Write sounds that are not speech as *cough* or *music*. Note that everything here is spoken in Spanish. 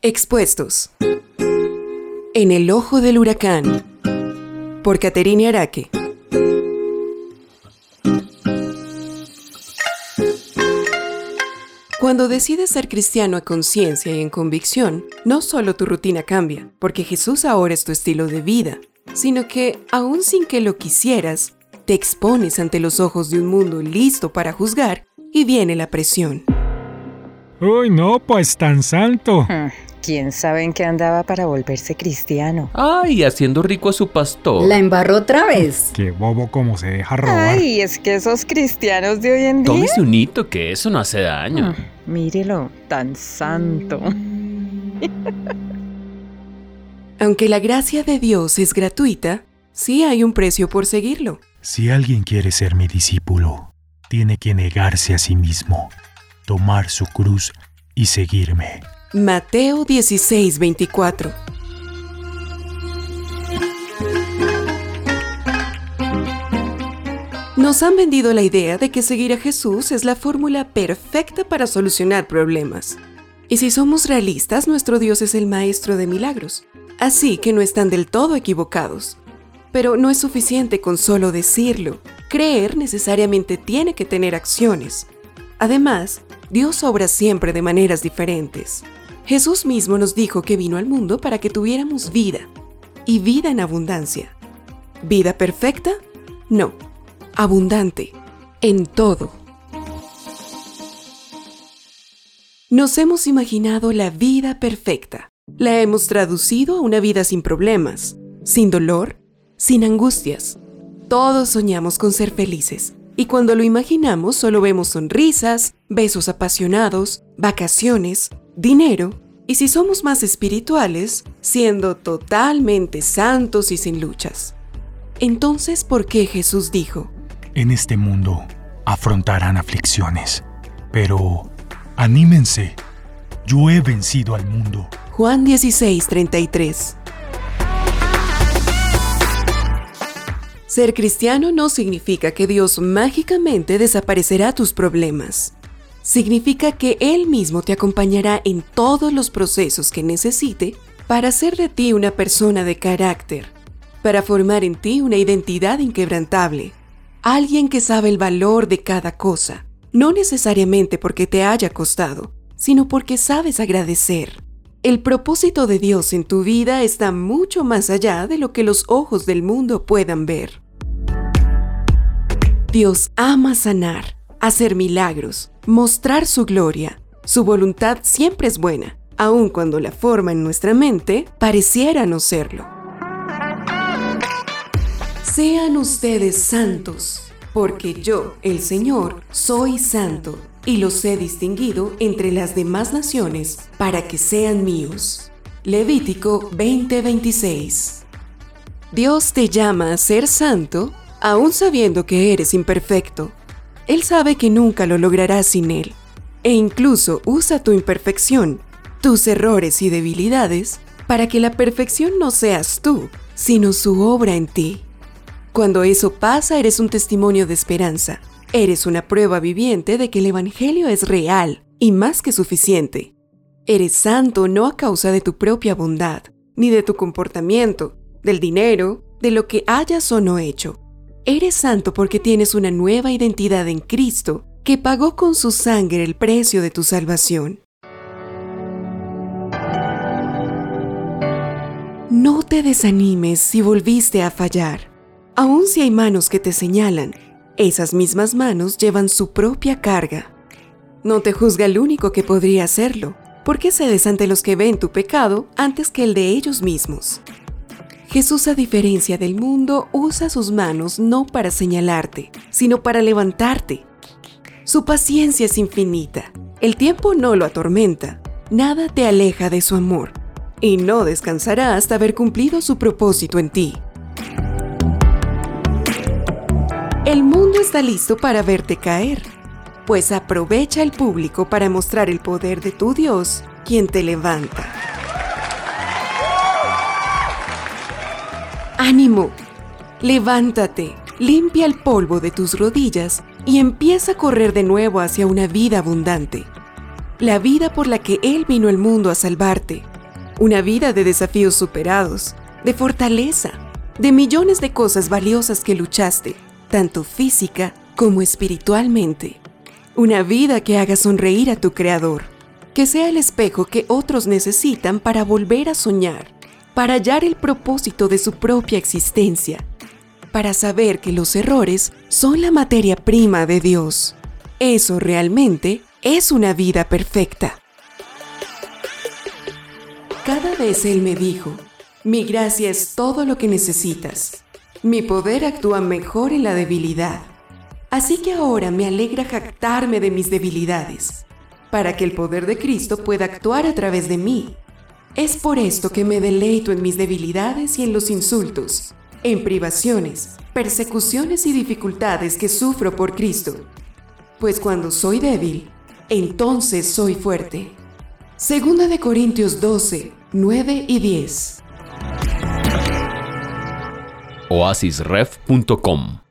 Expuestos. En el ojo del huracán. Por Caterina Araque. Cuando decides ser cristiano a conciencia y en convicción, no solo tu rutina cambia, porque Jesús ahora es tu estilo de vida, sino que, aun sin que lo quisieras, te expones ante los ojos de un mundo listo para juzgar y viene la presión. Uy, no, pues tan santo. Hmm, ¿Quién sabe en qué andaba para volverse cristiano? Ay, haciendo rico a su pastor. La embarró otra vez. Qué bobo como se deja robar. Ay, es que esos cristianos de hoy en día. Tómese un hito que eso no hace daño. Hmm, mírelo, tan santo. *laughs* Aunque la gracia de Dios es gratuita, sí hay un precio por seguirlo. Si alguien quiere ser mi discípulo, tiene que negarse a sí mismo, tomar su cruz y seguirme. Mateo 16, 24. Nos han vendido la idea de que seguir a Jesús es la fórmula perfecta para solucionar problemas. Y si somos realistas, nuestro Dios es el maestro de milagros. Así que no están del todo equivocados. Pero no es suficiente con solo decirlo. Creer necesariamente tiene que tener acciones. Además, Dios obra siempre de maneras diferentes. Jesús mismo nos dijo que vino al mundo para que tuviéramos vida, y vida en abundancia. ¿Vida perfecta? No, abundante, en todo. Nos hemos imaginado la vida perfecta. La hemos traducido a una vida sin problemas, sin dolor, sin angustias. Todos soñamos con ser felices. Y cuando lo imaginamos solo vemos sonrisas, besos apasionados, vacaciones, dinero, y si somos más espirituales, siendo totalmente santos y sin luchas. Entonces, ¿por qué Jesús dijo? En este mundo afrontarán aflicciones, pero anímense, yo he vencido al mundo. Juan 16, Ser cristiano no significa que Dios mágicamente desaparecerá tus problemas. Significa que Él mismo te acompañará en todos los procesos que necesite para hacer de ti una persona de carácter, para formar en ti una identidad inquebrantable, alguien que sabe el valor de cada cosa, no necesariamente porque te haya costado, sino porque sabes agradecer. El propósito de Dios en tu vida está mucho más allá de lo que los ojos del mundo puedan ver. Dios ama sanar, hacer milagros, mostrar su gloria. Su voluntad siempre es buena, aun cuando la forma en nuestra mente pareciera no serlo. Sean ustedes santos, porque yo, el Señor, soy santo y los he distinguido entre las demás naciones para que sean míos. Levítico 20:26 Dios te llama a ser santo aún sabiendo que eres imperfecto. Él sabe que nunca lo lograrás sin Él, e incluso usa tu imperfección, tus errores y debilidades, para que la perfección no seas tú, sino su obra en ti. Cuando eso pasa, eres un testimonio de esperanza, Eres una prueba viviente de que el Evangelio es real y más que suficiente. Eres santo no a causa de tu propia bondad, ni de tu comportamiento, del dinero, de lo que hayas o no hecho. Eres santo porque tienes una nueva identidad en Cristo que pagó con su sangre el precio de tu salvación. No te desanimes si volviste a fallar. Aun si hay manos que te señalan, esas mismas manos llevan su propia carga. No te juzga el único que podría hacerlo, porque cedes ante los que ven tu pecado antes que el de ellos mismos. Jesús, a diferencia del mundo, usa sus manos no para señalarte, sino para levantarte. Su paciencia es infinita, el tiempo no lo atormenta, nada te aleja de su amor, y no descansará hasta haber cumplido su propósito en ti. El mundo está listo para verte caer, pues aprovecha el público para mostrar el poder de tu Dios, quien te levanta. ¡Ánimo! Levántate, limpia el polvo de tus rodillas y empieza a correr de nuevo hacia una vida abundante. la vida por la que Él vino al mundo a salvarte. Una vida de desafíos superados, de fortaleza, de millones de cosas valiosas que luchaste, tanto física como espiritualmente. Una vida que haga sonreír a tu Creador, que sea el espejo que otros necesitan para volver a soñar, para hallar el propósito de su propia existencia, para saber que los errores son la materia prima de Dios. Eso realmente es una vida perfecta. Cada vez Él me dijo, mi gracia es todo lo que necesitas. Mi poder actúa mejor en la debilidad. Así que ahora me alegra jactarme de mis debilidades, para que el poder de Cristo pueda actuar a través de mí. Es por esto que me deleito en mis debilidades y en los insultos, en privaciones, persecuciones y dificultades que sufro por Cristo. Pues cuando soy débil, entonces soy fuerte. Segunda de Corintios 12, 9 y 10. oasisref.com